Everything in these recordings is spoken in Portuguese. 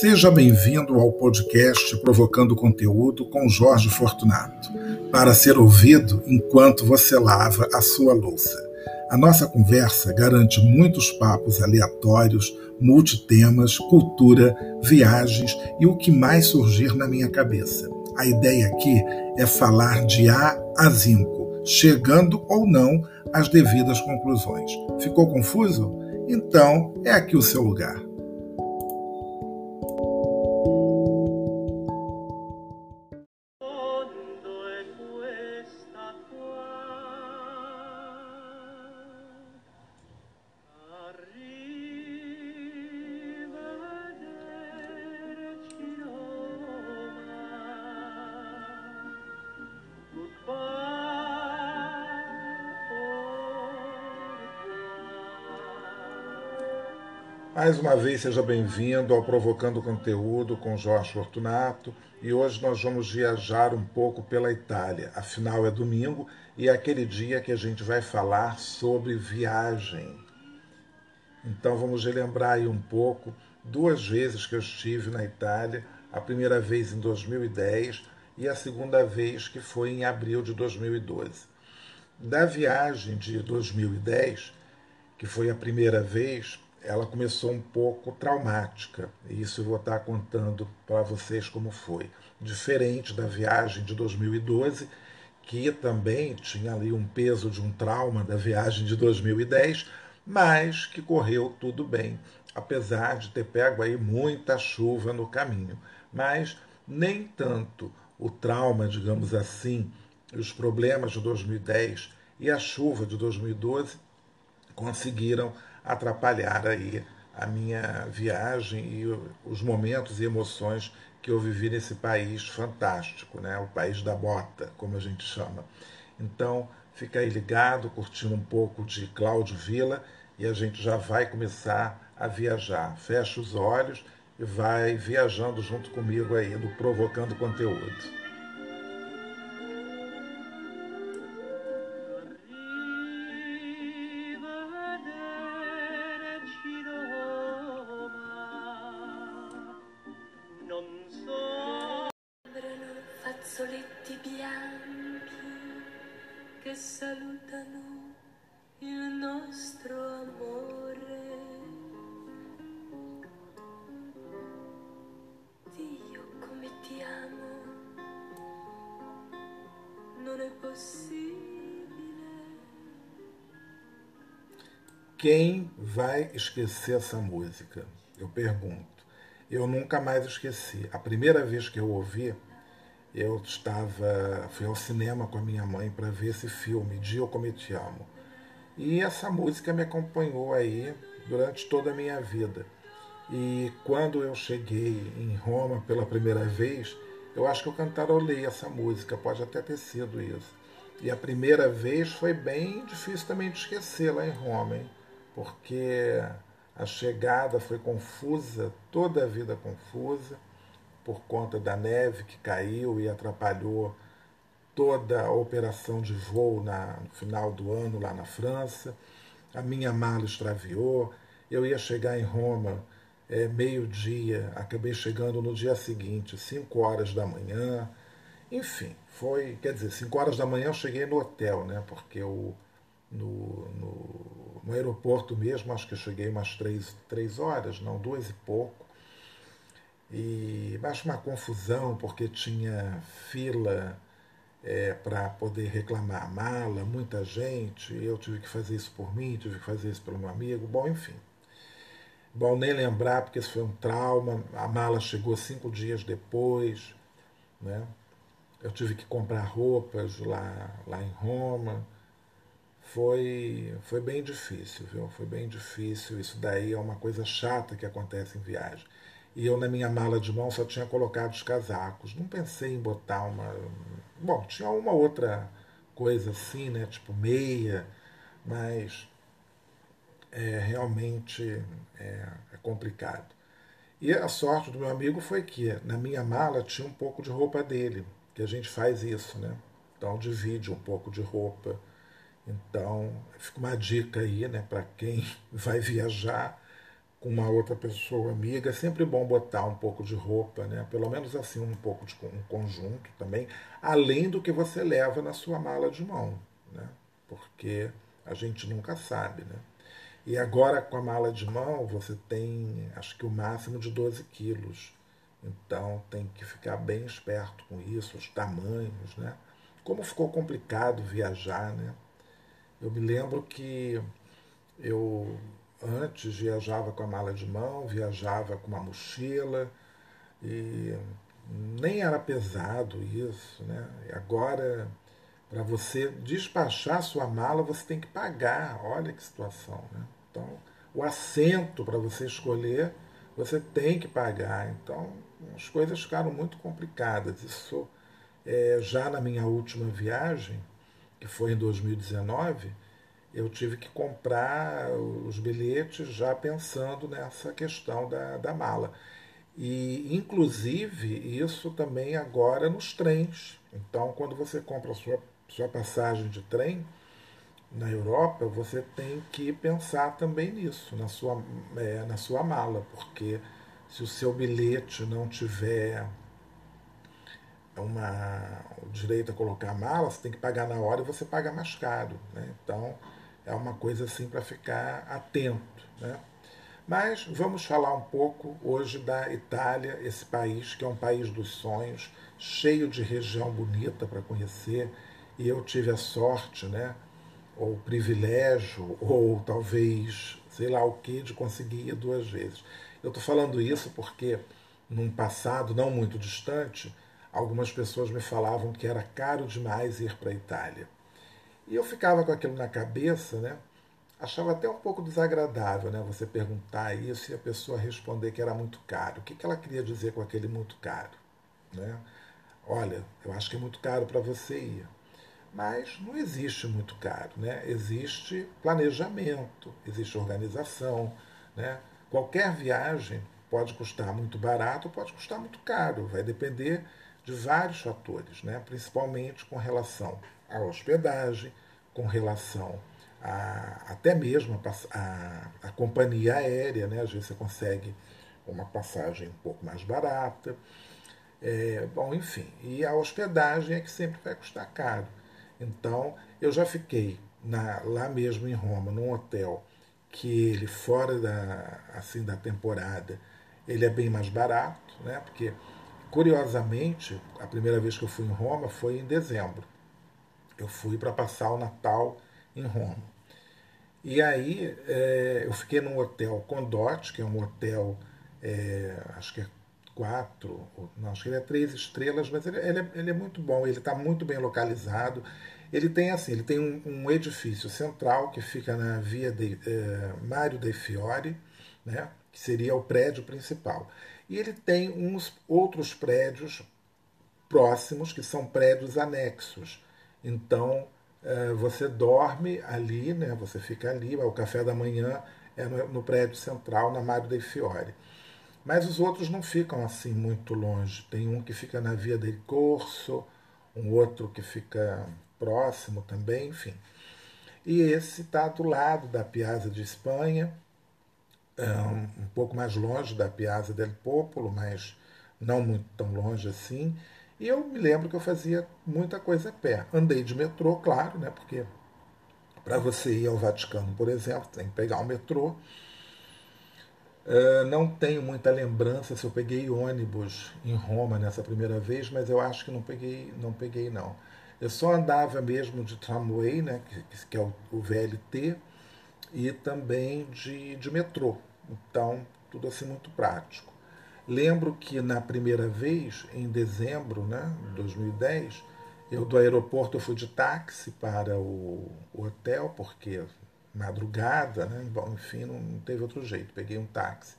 Seja bem-vindo ao podcast Provocando Conteúdo com Jorge Fortunato, para ser ouvido enquanto você lava a sua louça. A nossa conversa garante muitos papos aleatórios, multitemas, cultura, viagens e o que mais surgir na minha cabeça. A ideia aqui é falar de A a Zinco, chegando ou não às devidas conclusões. Ficou confuso? Então é aqui o seu lugar. Mais uma vez, seja bem-vindo ao Provocando Conteúdo com Jorge Fortunato e hoje nós vamos viajar um pouco pela Itália. Afinal, é domingo e é aquele dia que a gente vai falar sobre viagem. Então vamos relembrar aí um pouco duas vezes que eu estive na Itália, a primeira vez em 2010 e a segunda vez que foi em abril de 2012. Da viagem de 2010, que foi a primeira vez, ela começou um pouco traumática. E isso eu vou estar contando para vocês como foi. Diferente da viagem de 2012, que também tinha ali um peso de um trauma da viagem de 2010, mas que correu tudo bem, apesar de ter pego aí muita chuva no caminho. Mas nem tanto o trauma, digamos assim, os problemas de 2010 e a chuva de 2012 conseguiram atrapalhar aí a minha viagem e os momentos e emoções que eu vivi nesse país fantástico, né? o país da bota, como a gente chama. Então, fica aí ligado, curtindo um pouco de Cláudio Vila e a gente já vai começar a viajar. Fecha os olhos e vai viajando junto comigo aí do Provocando Conteúdo. Quem vai esquecer essa música? Eu pergunto. Eu nunca mais esqueci. A primeira vez que eu ouvi, eu estava, fui ao cinema com a minha mãe para ver esse filme, Dio Come Te Amo. E essa música me acompanhou aí durante toda a minha vida. E quando eu cheguei em Roma pela primeira vez, eu acho que eu cantarolei essa música, pode até ter sido isso. E a primeira vez foi bem difícil também de esquecer lá em Roma, hein? porque a chegada foi confusa, toda a vida confusa, por conta da neve que caiu e atrapalhou toda a operação de voo na, no final do ano lá na França. A minha mala extraviou. Eu ia chegar em Roma é, meio-dia, acabei chegando no dia seguinte, 5 horas da manhã. Enfim, foi, quer dizer, 5 horas da manhã eu cheguei no hotel, né? Porque eu, no, no no aeroporto mesmo, acho que eu cheguei umas três, três horas, não, duas e pouco. E acho uma confusão, porque tinha fila é, para poder reclamar a mala, muita gente, eu tive que fazer isso por mim, tive que fazer isso pelo meu amigo, bom, enfim. Bom, nem lembrar, porque isso foi um trauma, a mala chegou cinco dias depois, né? Eu tive que comprar roupas lá, lá em Roma foi, foi bem difícil, viu? Foi bem difícil. Isso daí é uma coisa chata que acontece em viagem. E eu, na minha mala de mão, só tinha colocado os casacos. Não pensei em botar uma. Bom, tinha uma outra coisa assim, né? Tipo meia, mas é, realmente é, é complicado. E a sorte do meu amigo foi que na minha mala tinha um pouco de roupa dele, que a gente faz isso, né? Então divide um pouco de roupa então, fica uma dica aí, né, para quem vai viajar, com uma outra pessoa amiga. É sempre bom botar um pouco de roupa, né? Pelo menos assim um pouco de um conjunto também, além do que você leva na sua mala de mão, né? Porque a gente nunca sabe, né? E agora com a mala de mão você tem, acho que o máximo de 12 quilos. Então tem que ficar bem esperto com isso, os tamanhos, né? Como ficou complicado viajar, né? Eu me lembro que eu antes viajava com a mala de mão, viajava com uma mochila e nem era pesado isso, né? Agora para você despachar sua mala, você tem que pagar. Olha que situação, né? Então, o assento para você escolher, você tem que pagar. Então, as coisas ficaram muito complicadas. Isso é, já na minha última viagem, que foi em 2019, eu tive que comprar os bilhetes já pensando nessa questão da, da mala. E, inclusive, isso também agora nos trens. Então, quando você compra a sua, sua passagem de trem na Europa, você tem que pensar também nisso, na sua, é, na sua mala, porque se o seu bilhete não tiver uma, o direito a colocar a mala, você tem que pagar na hora e você paga mais caro. Né? Então, é uma coisa assim para ficar atento. Né? Mas vamos falar um pouco hoje da Itália, esse país que é um país dos sonhos, cheio de região bonita para conhecer, e eu tive a sorte, né, ou privilégio, ou talvez sei lá o que, de conseguir ir duas vezes. Eu estou falando isso porque, num passado não muito distante, algumas pessoas me falavam que era caro demais ir para a Itália. E eu ficava com aquilo na cabeça, né? Achava até um pouco desagradável, né? Você perguntar isso e a pessoa responder que era muito caro. O que, que ela queria dizer com aquele muito caro, né? Olha, eu acho que é muito caro para você ir. Mas não existe muito caro, né? Existe planejamento, existe organização, né? Qualquer viagem pode custar muito barato pode custar muito caro, vai depender de vários fatores, né? principalmente com relação à hospedagem, com relação a, até mesmo a, a, a, companhia aérea, né? às vezes você consegue uma passagem um pouco mais barata. É, bom, enfim, e a hospedagem é que sempre vai custar caro. Então, eu já fiquei na, lá mesmo em Roma, num hotel que ele fora da assim da temporada ele é bem mais barato, né? Porque curiosamente a primeira vez que eu fui em Roma foi em dezembro. Eu fui para passar o Natal em Roma. E aí é, eu fiquei num hotel Condote, que é um hotel, é, acho que é quatro, não, acho que ele é três estrelas, mas ele, ele, é, ele é muito bom, ele está muito bem localizado. Ele tem assim, ele tem um, um edifício central que fica na via de eh, Mário dei Fiore, né, que seria o prédio principal. E ele tem uns outros prédios próximos que são prédios anexos. Então eh, você dorme ali, né, você fica ali, o café da manhã é no, no prédio central, na Mário dei Fiore. Mas os outros não ficam assim muito longe. Tem um que fica na Via del Corso, um outro que fica próximo também, enfim. E esse está do lado da Piazza de Espanha, um, pouco mais longe da Piazza del Popolo, mas não muito tão longe assim. E eu me lembro que eu fazia muita coisa a pé. Andei de metrô, claro, né? Porque para você ir ao Vaticano, por exemplo, tem que pegar o metrô. Uh, não tenho muita lembrança se eu peguei ônibus em Roma nessa primeira vez, mas eu acho que não peguei, não peguei não. Eu só andava mesmo de tramway, né, que, que é o, o, VLT, e também de, de metrô. Então, tudo assim muito prático. Lembro que na primeira vez, em dezembro né, de 2010, eu do aeroporto eu fui de táxi para o, o hotel, porque madrugada, né, bom, enfim, não, teve outro jeito, peguei um táxi.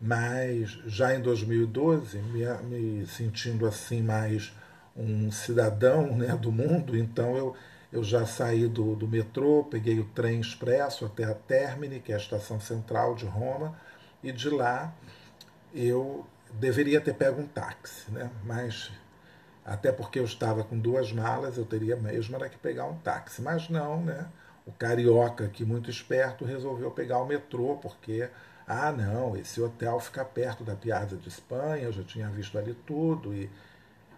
Mas já em 2012, me, me sentindo assim mais um cidadão né, do mundo, então eu, eu já saí do, do metrô, peguei o trem expresso até a Termini, que é a estação central de Roma, e de lá eu deveria ter pego um táxi, né? mas até porque eu estava com duas malas, eu teria mesmo era que pegar um táxi, mas não, né? O carioca, que muito esperto, resolveu pegar o metrô, porque, ah, não, esse hotel fica perto da Piazza de Espanha, eu já tinha visto ali tudo, e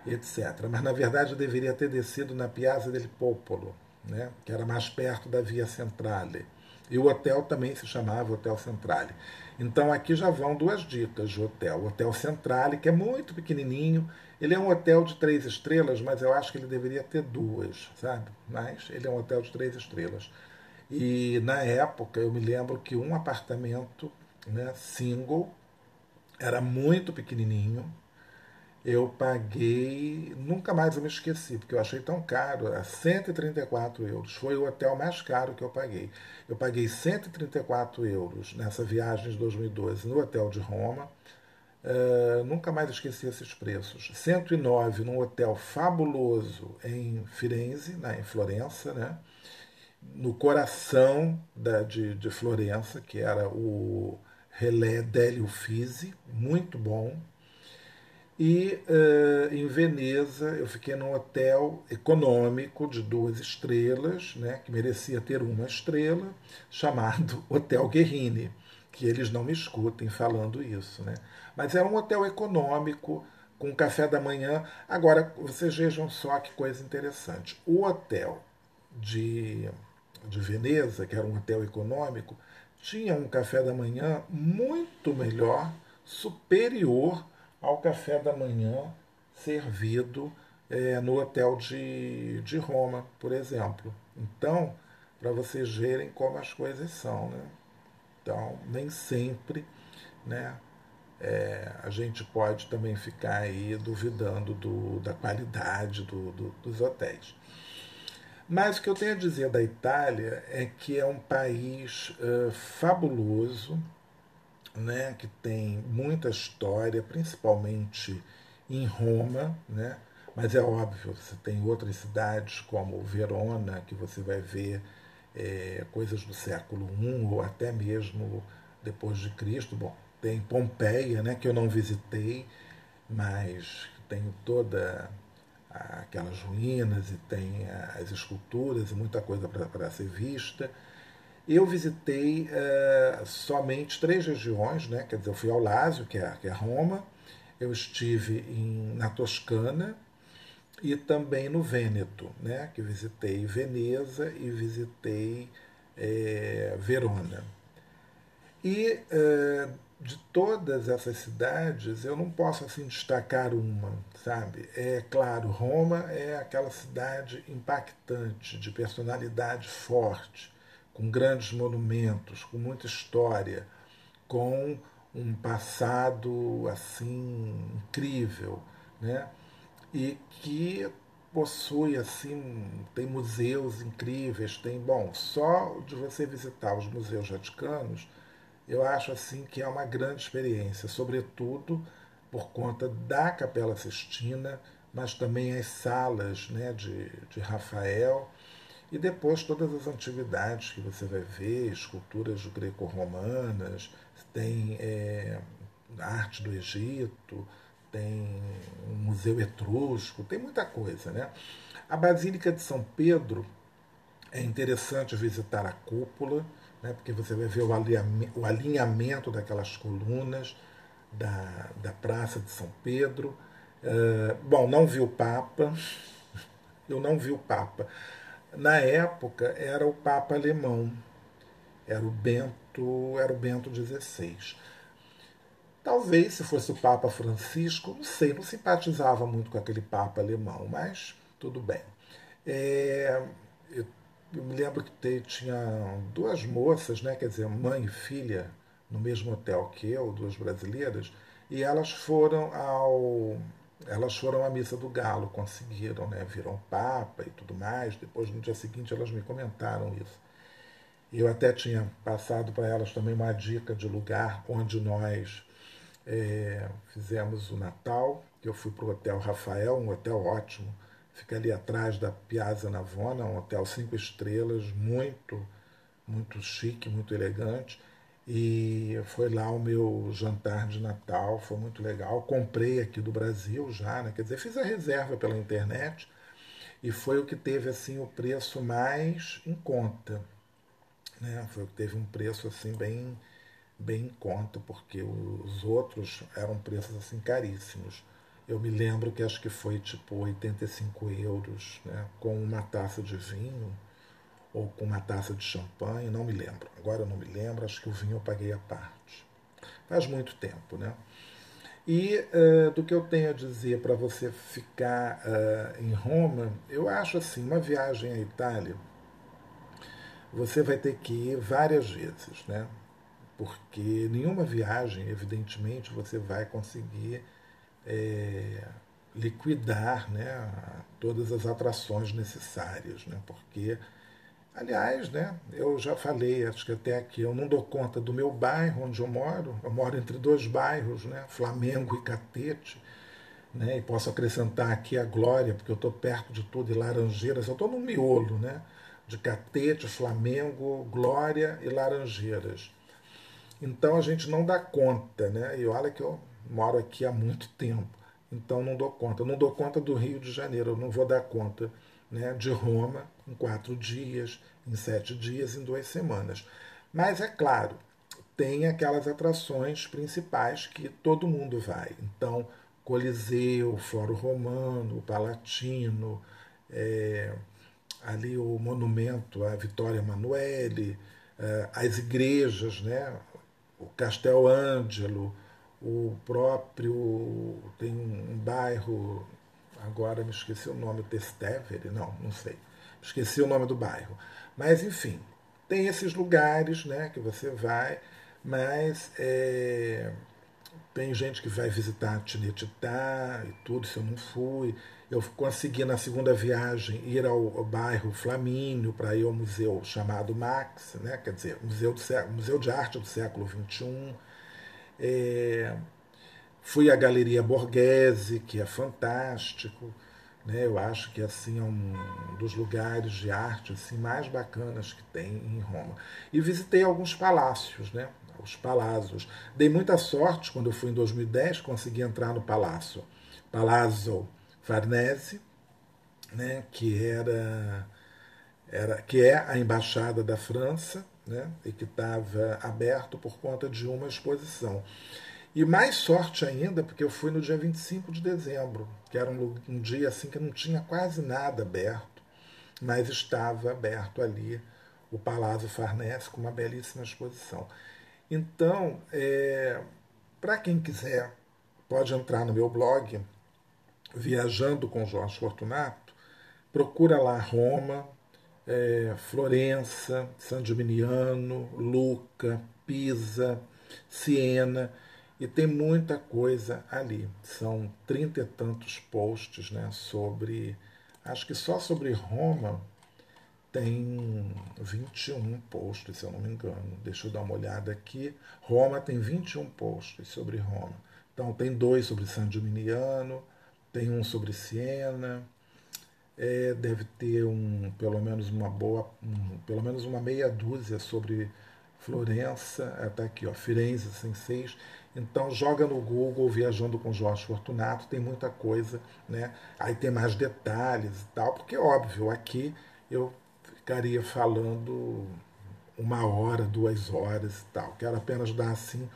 etc. Mas, na verdade, eu deveria ter descido na Piazza del Popolo, né, que era mais perto da Via Centrale. E o hotel também se chamava Hotel Centrale. Então aqui já vão duas dicas de hotel. O Hotel Centrale, que é muito pequenininho, ele é um hotel de três estrelas, mas eu acho que ele deveria ter duas, sabe? Mas ele é um hotel de três estrelas. E na época eu me lembro que um apartamento né, single era muito pequenininho, eu paguei, nunca mais eu me esqueci, porque eu achei tão caro, a 134 euros. Foi o hotel mais caro que eu paguei. Eu paguei 134 euros nessa viagem de 2012 no hotel de Roma. Uh, nunca mais esqueci esses preços. 109 num hotel fabuloso em Firenze, né, em Florença, né, no coração da, de, de Florença, que era o Relé Delio Fisi, muito bom, e uh, em Veneza eu fiquei num hotel econômico de duas estrelas, né, que merecia ter uma estrela, chamado Hotel Guerrini, que eles não me escutem falando isso. Né? Mas era um hotel econômico, com café da manhã. Agora, vocês vejam só que coisa interessante. O hotel de, de Veneza, que era um hotel econômico, tinha um café da manhã muito melhor, superior ao café da manhã servido é, no hotel de, de Roma, por exemplo. Então, para vocês verem como as coisas são. Né? Então, nem sempre né, é, a gente pode também ficar aí duvidando do, da qualidade do, do, dos hotéis. Mas o que eu tenho a dizer da Itália é que é um país uh, fabuloso, né, que tem muita história, principalmente em Roma, né, mas é óbvio, você tem outras cidades como Verona, que você vai ver é, coisas do século I ou até mesmo depois de Cristo. Bom, tem Pompeia, né, que eu não visitei, mas tem toda aquelas ruínas e tem as esculturas e muita coisa para ser vista. Eu visitei uh, somente três regiões, né? quer dizer, eu fui ao Lásio, que é, que é Roma, eu estive em, na Toscana e também no Vêneto, né? que visitei Veneza e visitei é, Verona. E uh, de todas essas cidades, eu não posso assim destacar uma, sabe? É claro, Roma é aquela cidade impactante, de personalidade forte com grandes monumentos, com muita história, com um passado assim incrível, né? E que possui assim, tem museus incríveis, tem, bom, só de você visitar os museus vaticanos, eu acho assim que é uma grande experiência, sobretudo por conta da Capela Sistina, mas também as salas né, de, de Rafael e depois todas as antiguidades que você vai ver, esculturas greco-romanas, tem é, arte do Egito, tem um museu etrusco, tem muita coisa. Né? A Basílica de São Pedro é interessante visitar a cúpula, né, porque você vai ver o alinhamento daquelas colunas da, da Praça de São Pedro. Uh, bom, não vi o Papa, eu não vi o Papa, na época era o Papa alemão, era o Bento, era o Bento XVI. Talvez se fosse o Papa Francisco, não sei, não simpatizava muito com aquele Papa alemão, mas tudo bem. É, eu, eu, me lembro que tinha duas moças, né, quer dizer, mãe e filha, no mesmo hotel que eu, duas brasileiras, e elas foram ao elas foram à missa do Galo, conseguiram, né? Viram Papa e tudo mais. Depois, no dia seguinte, elas me comentaram isso. Eu até tinha passado para elas também uma dica de lugar onde nós é, fizemos o Natal, eu fui para o Hotel Rafael, um hotel ótimo, fica ali atrás da Piazza Navona, um hotel cinco estrelas, muito, muito chique, muito elegante. E foi lá o meu jantar de Natal, foi muito legal. Comprei aqui do Brasil já, né? quer dizer, fiz a reserva pela internet e foi o que teve assim o preço mais em conta, Né? Foi o que teve um preço assim bem, bem em conta, porque os outros eram preços assim caríssimos. Eu me lembro que acho que foi tipo 85 euros, né? com uma taça de vinho ou com uma taça de champanhe, não me lembro. Agora eu não me lembro, acho que o vinho eu paguei a parte. Faz muito tempo, né? E uh, do que eu tenho a dizer para você ficar uh, em Roma, eu acho assim, uma viagem à Itália, você vai ter que ir várias vezes, né? Porque nenhuma viagem, evidentemente, você vai conseguir é, liquidar né, todas as atrações necessárias, né? Porque Aliás, né, eu já falei, acho que até aqui, eu não dou conta do meu bairro onde eu moro. Eu moro entre dois bairros, né, Flamengo e Catete. Né, e posso acrescentar aqui a Glória, porque eu estou perto de tudo, e Laranjeiras. Eu estou no miolo né, de Catete, Flamengo, Glória e Laranjeiras. Então a gente não dá conta, né? E olha que eu moro aqui há muito tempo, então não dou conta. Eu não dou conta do Rio de Janeiro, eu não vou dar conta né, de Roma em quatro dias, em sete dias, em duas semanas. Mas é claro, tem aquelas atrações principais que todo mundo vai. Então, Coliseu, Fórum Romano, Palatino, é, ali o monumento à Vitória Emanuele, é, as igrejas, né, o Castel Ângelo, o próprio tem um, bairro Agora me esqueci o nome, Testevere? Não, não sei. Esqueci o nome do bairro. Mas, enfim, tem esses lugares né, que você vai, mas é, tem gente que vai visitar Tinetitá e tudo, se eu não fui. Eu consegui, na segunda viagem, ir ao, ao bairro Flamínio para ir ao museu chamado Max, né, quer dizer, museu, do, museu de Arte do século XXI. É, Fui à Galeria Borghese, que é fantástico. Né? Eu acho que assim é um dos lugares de arte assim, mais bacanas que tem em Roma. E visitei alguns palácios, né? os palácios. Dei muita sorte quando eu fui em 2010, consegui entrar no palácio. Palazzo Farnese, né? que era, era que é a embaixada da França, né? e que estava aberto por conta de uma exposição. E mais sorte ainda, porque eu fui no dia 25 de dezembro, que era um, um dia assim que não tinha quase nada aberto, mas estava aberto ali o Palácio Farnese com uma belíssima exposição. Então, é, para quem quiser, pode entrar no meu blog, Viajando com Jorge Fortunato, procura lá Roma, é, Florença, San Gimignano, Luca, Pisa, Siena e tem muita coisa ali. São trinta e tantos posts né, sobre. Acho que só sobre Roma tem 21 posts, se eu não me engano. Deixa eu dar uma olhada aqui. Roma tem 21 posts sobre Roma. Então tem dois sobre San Gimignano, tem um sobre Siena, é, deve ter um, pelo menos uma boa, um, pelo menos uma meia dúzia sobre Florença, até aqui, ó, Firenze, sem seis. Então joga no Google Viajando com Jorge Fortunato, tem muita coisa, né? Aí tem mais detalhes e tal, porque óbvio, aqui eu ficaria falando uma hora, duas horas e tal. Quero apenas dar assim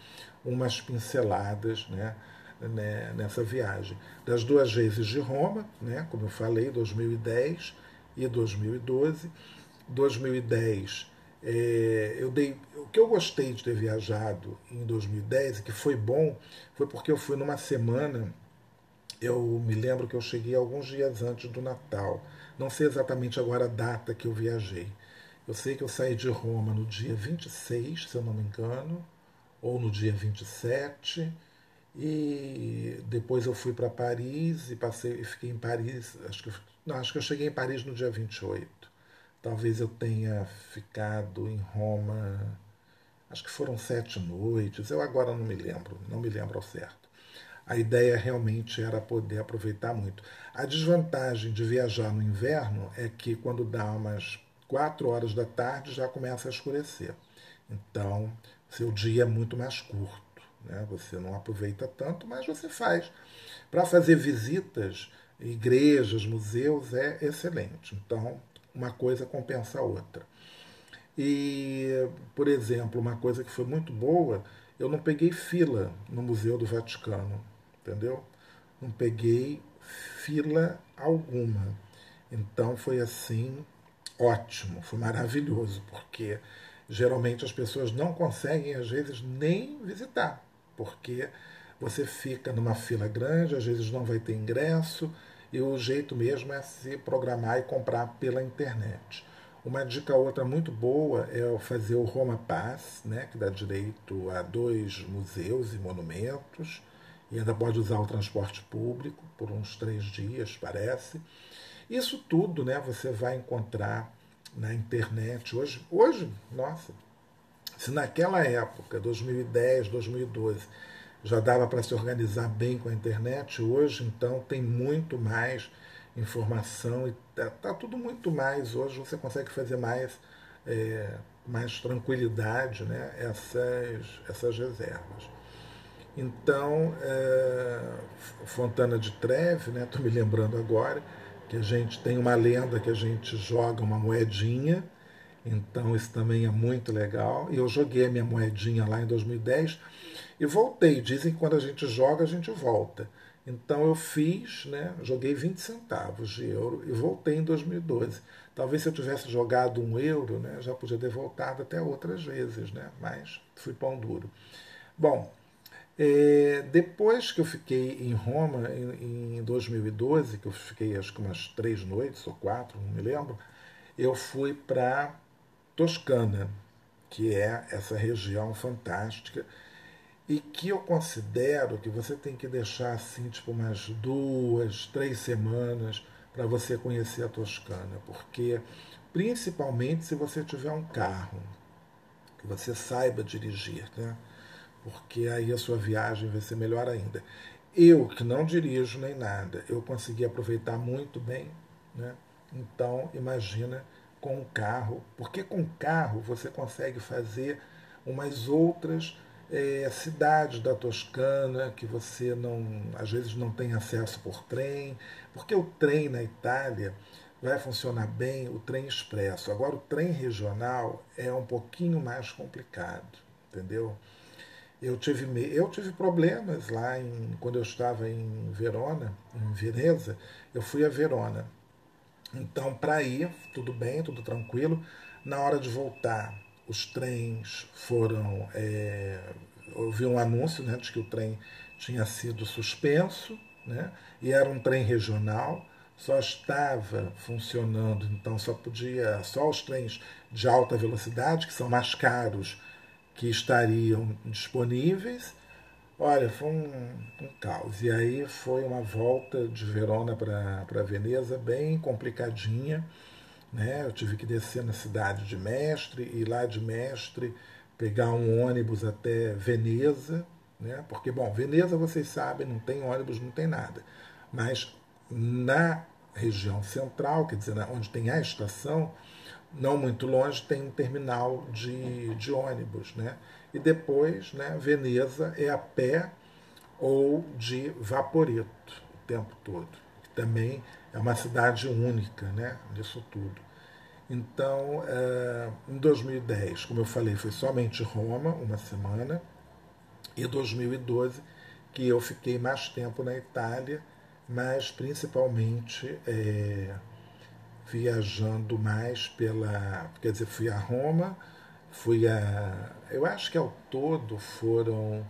umas pinceladas, né? né nessa viagem. Das duas vezes de Roma, né? Como eu falei, 2010 e 2012. 2010 é, eu dei, o que eu gostei de ter viajado em 2010 e que foi bom foi porque eu fui numa semana. Eu me lembro que eu cheguei alguns dias antes do Natal. Não sei exatamente agora a data que eu viajei. Eu sei que eu saí de Roma no dia 26, se eu não me engano, ou no dia 27, e depois eu fui para Paris e passei e fiquei em Paris, acho que não, acho que eu cheguei em Paris no dia 28. Talvez eu tenha ficado em Roma, acho que foram sete noites, eu agora não me lembro, não me lembro ao certo. A ideia realmente era poder aproveitar muito. A desvantagem de viajar no inverno é que quando dá umas quatro horas da tarde já começa a escurecer. Então, seu dia é muito mais curto. Né? Você não aproveita tanto, mas você faz. Para fazer visitas, igrejas, museus, é excelente. Então, uma coisa compensa a outra. E, por exemplo, uma coisa que foi muito boa, eu não peguei fila no Museu do Vaticano, entendeu? Não peguei fila alguma. Então foi assim ótimo, foi maravilhoso, porque geralmente as pessoas não conseguem, às vezes, nem visitar, porque você fica numa fila grande, às vezes não vai ter ingresso, e o jeito mesmo é se programar e comprar pela internet. Uma dica outra muito boa é fazer o Roma Pass, né, que dá direito a dois museus e monumentos, e ainda pode usar o transporte público por uns três dias, parece. Isso tudo né, você vai encontrar na internet. Hoje, hoje, nossa, se naquela época, 2010, 2012, já dava para se organizar bem com a internet, hoje então tem muito mais informação e tá, tá tudo muito mais. Hoje você consegue fazer mais, é, mais tranquilidade né, essas, essas reservas. Então, é, Fontana de Treve, estou né, me lembrando agora, que a gente tem uma lenda que a gente joga uma moedinha, então isso também é muito legal. E eu joguei a minha moedinha lá em 2010 e voltei. Dizem que quando a gente joga, a gente volta. Então eu fiz, né, joguei 20 centavos de euro e voltei em 2012. Talvez se eu tivesse jogado um euro, né, já podia ter voltado até outras vezes, né, mas fui pão duro. Bom, é, depois que eu fiquei em Roma, em, em 2012, que eu fiquei acho que umas três noites ou quatro, não me lembro, eu fui para Toscana, que é essa região fantástica e que eu considero que você tem que deixar assim tipo umas duas, três semanas para você conhecer a Toscana, porque principalmente se você tiver um carro que você saiba dirigir, né? porque aí a sua viagem vai ser melhor ainda. Eu, que não dirijo nem nada, eu consegui aproveitar muito bem, né? Então, imagina com o carro, porque com o carro você consegue fazer umas outras é, cidades da Toscana que você não, às vezes não tem acesso por trem, porque o trem na Itália vai funcionar bem, o trem expresso. Agora, o trem regional é um pouquinho mais complicado, entendeu? Eu tive, eu tive problemas lá em, quando eu estava em Verona, em Veneza, eu fui a Verona. Então, para ir, tudo bem, tudo tranquilo. Na hora de voltar, os trens foram. É, vi um anúncio né, de que o trem tinha sido suspenso, né, e era um trem regional, só estava funcionando, então só podia. Só os trens de alta velocidade, que são mais caros que estariam disponíveis. Olha, foi um, um caos. E aí foi uma volta de Verona para Veneza bem complicadinha. Né? Eu tive que descer na cidade de Mestre e lá de Mestre pegar um ônibus até Veneza, né? porque, bom, Veneza, vocês sabem, não tem ônibus, não tem nada. Mas na região central, quer dizer, onde tem a estação, não muito longe, tem um terminal de, de ônibus. Né? E depois, né, Veneza é a pé ou de vaporeto o tempo todo. Também é uma cidade única né, nisso tudo. Então, é, em 2010, como eu falei, foi somente Roma, uma semana, e 2012, que eu fiquei mais tempo na Itália, mas principalmente é, viajando mais pela. Quer dizer, fui a Roma, fui a. Eu acho que ao todo foram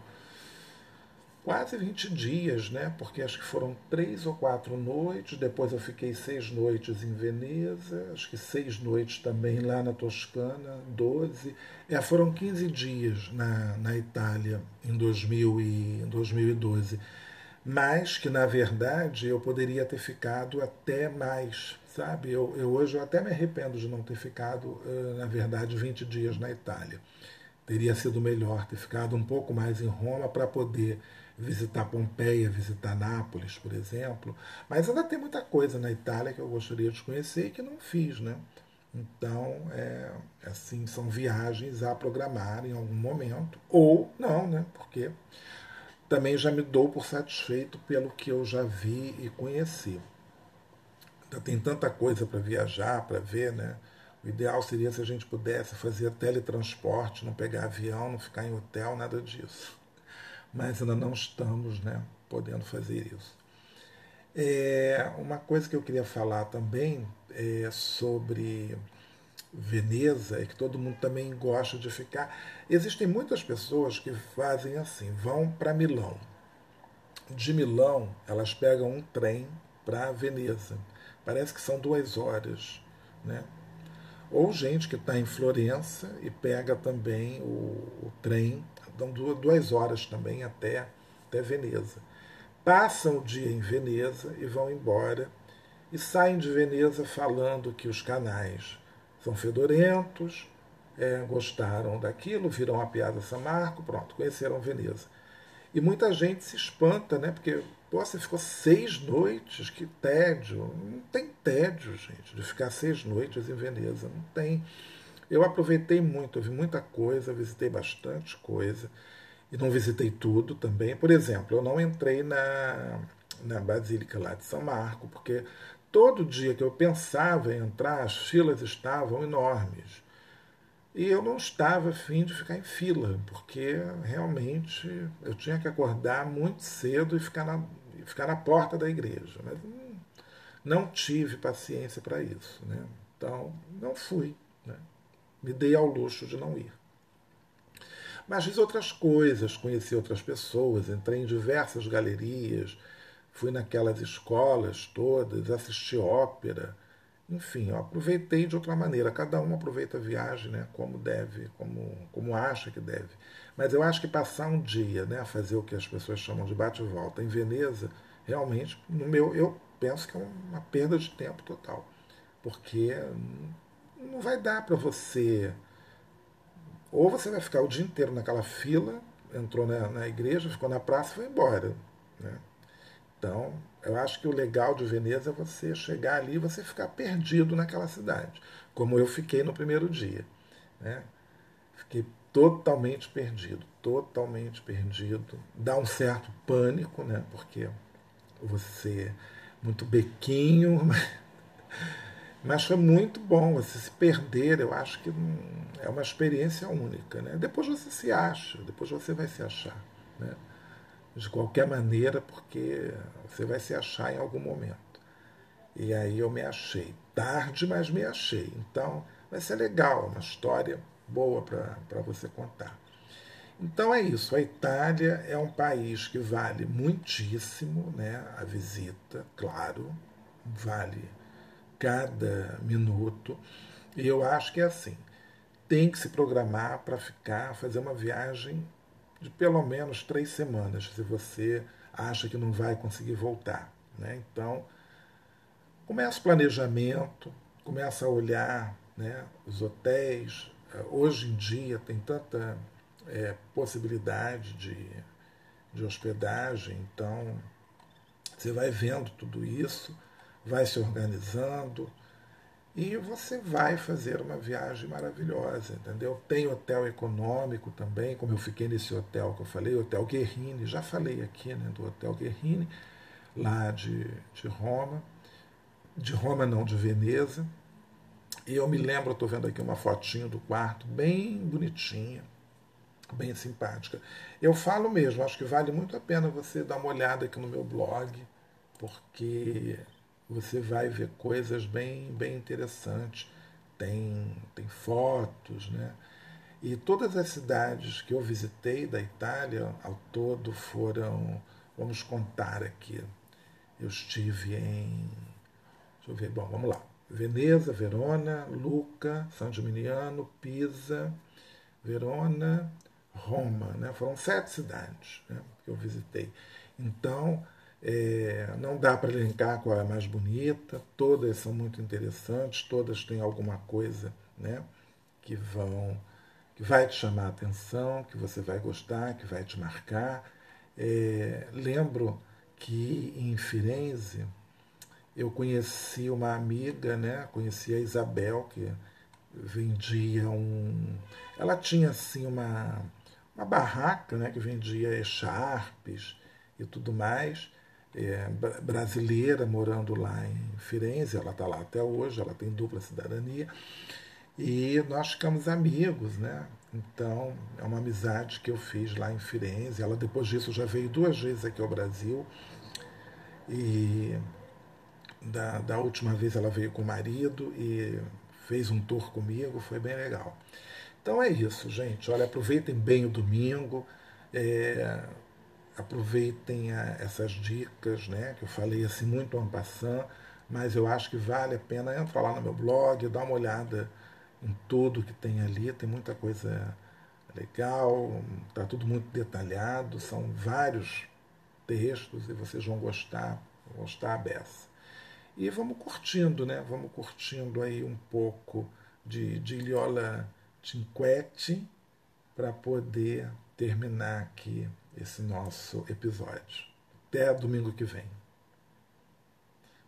quase 20 dias, né? Porque acho que foram três ou quatro noites. Depois eu fiquei seis noites em Veneza, acho que seis noites também lá na Toscana, 12. É, foram 15 dias na, na Itália em, 2000 e, em 2012. Mas que, na verdade, eu poderia ter ficado até mais, sabe? Eu, eu hoje eu até me arrependo de não ter ficado, na verdade, 20 dias na Itália. Teria sido melhor ter ficado um pouco mais em Roma para poder visitar Pompeia, visitar Nápoles, por exemplo. Mas ainda tem muita coisa na Itália que eu gostaria de conhecer e que não fiz, né? Então, é, assim, são viagens a programar em algum momento, ou não, né? Porque também já me dou por satisfeito pelo que eu já vi e conheci. Tem tanta coisa para viajar, para ver, né? O ideal seria se a gente pudesse fazer teletransporte, não pegar avião, não ficar em hotel, nada disso. Mas ainda não estamos né, podendo fazer isso. É, uma coisa que eu queria falar também é sobre Veneza é que todo mundo também gosta de ficar. Existem muitas pessoas que fazem assim, vão para Milão. De Milão, elas pegam um trem para Veneza. Parece que são duas horas, né? Ou gente que está em Florença e pega também o, o trem, dão duas horas também até, até Veneza. Passam o dia em Veneza e vão embora e saem de Veneza falando que os canais são fedorentos, é, gostaram daquilo, viram a piada São Marco, pronto, conheceram Veneza. E muita gente se espanta, né? Porque pô, você ficou seis noites, que tédio. Não tem tédio, gente, de ficar seis noites em Veneza. Não tem. Eu aproveitei muito, eu vi muita coisa, visitei bastante coisa. E não visitei tudo também. Por exemplo, eu não entrei na, na Basílica lá de São Marco, porque todo dia que eu pensava em entrar, as filas estavam enormes. E eu não estava afim de ficar em fila, porque realmente eu tinha que acordar muito cedo e ficar na, ficar na porta da igreja. Mas não, não tive paciência para isso. Né? Então, não fui. Né? Me dei ao luxo de não ir. Mas fiz outras coisas, conheci outras pessoas, entrei em diversas galerias, fui naquelas escolas todas, assisti ópera, enfim, eu aproveitei de outra maneira. Cada um aproveita a viagem, né, como deve, como, como acha que deve. Mas eu acho que passar um dia, né, fazer o que as pessoas chamam de bate volta em Veneza, realmente, no meu, eu penso que é uma perda de tempo total, porque não vai dar para você ou você vai ficar o dia inteiro naquela fila, entrou na, na igreja, ficou na praça e foi embora. Né? Então, eu acho que o legal de Veneza é você chegar ali e você ficar perdido naquela cidade, como eu fiquei no primeiro dia. Né? Fiquei totalmente perdido, totalmente perdido. Dá um certo pânico, né? porque você é muito bequinho, mas foi muito bom você se perder. Eu acho que é uma experiência única. Né? Depois você se acha, depois você vai se achar. Né? De qualquer maneira, porque você vai se achar em algum momento. E aí eu me achei. Tarde, mas me achei. Então vai ser legal, uma história boa para você contar. Então é isso. A Itália é um país que vale muitíssimo né, a visita, claro, vale cada minuto. E eu acho que é assim: tem que se programar para ficar, fazer uma viagem de pelo menos três semanas, se você acha que não vai conseguir voltar. Né? Então, começa o planejamento, começa a olhar né, os hotéis. Hoje em dia tem tanta é, possibilidade de, de hospedagem, então você vai vendo tudo isso, vai se organizando, e você vai fazer uma viagem maravilhosa, entendeu? Tem hotel econômico também, como eu fiquei nesse hotel que eu falei, Hotel Guerrini, já falei aqui né, do Hotel Guerrini, lá de, de Roma, de Roma não, de Veneza. E eu me lembro, estou vendo aqui uma fotinho do quarto, bem bonitinha, bem simpática. Eu falo mesmo, acho que vale muito a pena você dar uma olhada aqui no meu blog, porque você vai ver coisas bem, bem interessantes. Tem, tem fotos, né? E todas as cidades que eu visitei da Itália, ao todo, foram, vamos contar aqui. Eu estive em, deixa eu ver, bom, vamos lá. Veneza, Verona, Luca, San Gimignano, Pisa, Verona, Roma, né? Foram sete cidades né, que eu visitei. Então, é, não dá para elencar qual é a mais bonita, todas são muito interessantes, todas têm alguma coisa né, que vão que vai te chamar a atenção, que você vai gostar, que vai te marcar. É, lembro que em Firenze eu conheci uma amiga, né, conheci a Isabel, que vendia um. Ela tinha assim uma, uma barraca né, que vendia echarpes e tudo mais é, brasileira morando lá em Firenze, ela está lá até hoje, ela tem dupla cidadania. E nós ficamos amigos, né? Então, é uma amizade que eu fiz lá em Firenze. Ela, depois disso, já veio duas vezes aqui ao Brasil. E da, da última vez ela veio com o marido e fez um tour comigo, foi bem legal. Então é isso, gente. Olha, aproveitem bem o domingo. É, aproveitem a, essas dicas, né? Que eu falei assim muito en passant, mas eu acho que vale a pena entrar lá no meu blog, dar uma olhada em tudo que tem ali, tem muita coisa legal, está tudo muito detalhado, são vários textos e vocês vão gostar, vão gostar a beça. E vamos curtindo, né? Vamos curtindo aí um pouco de, de Iliola Cinquete para poder terminar aqui esse nosso episódio. Até domingo que vem.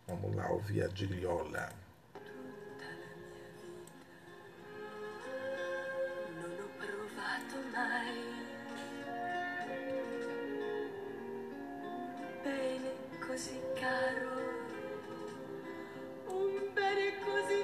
Vamos lá ouvir a Diriola. Bene così caro, un bene così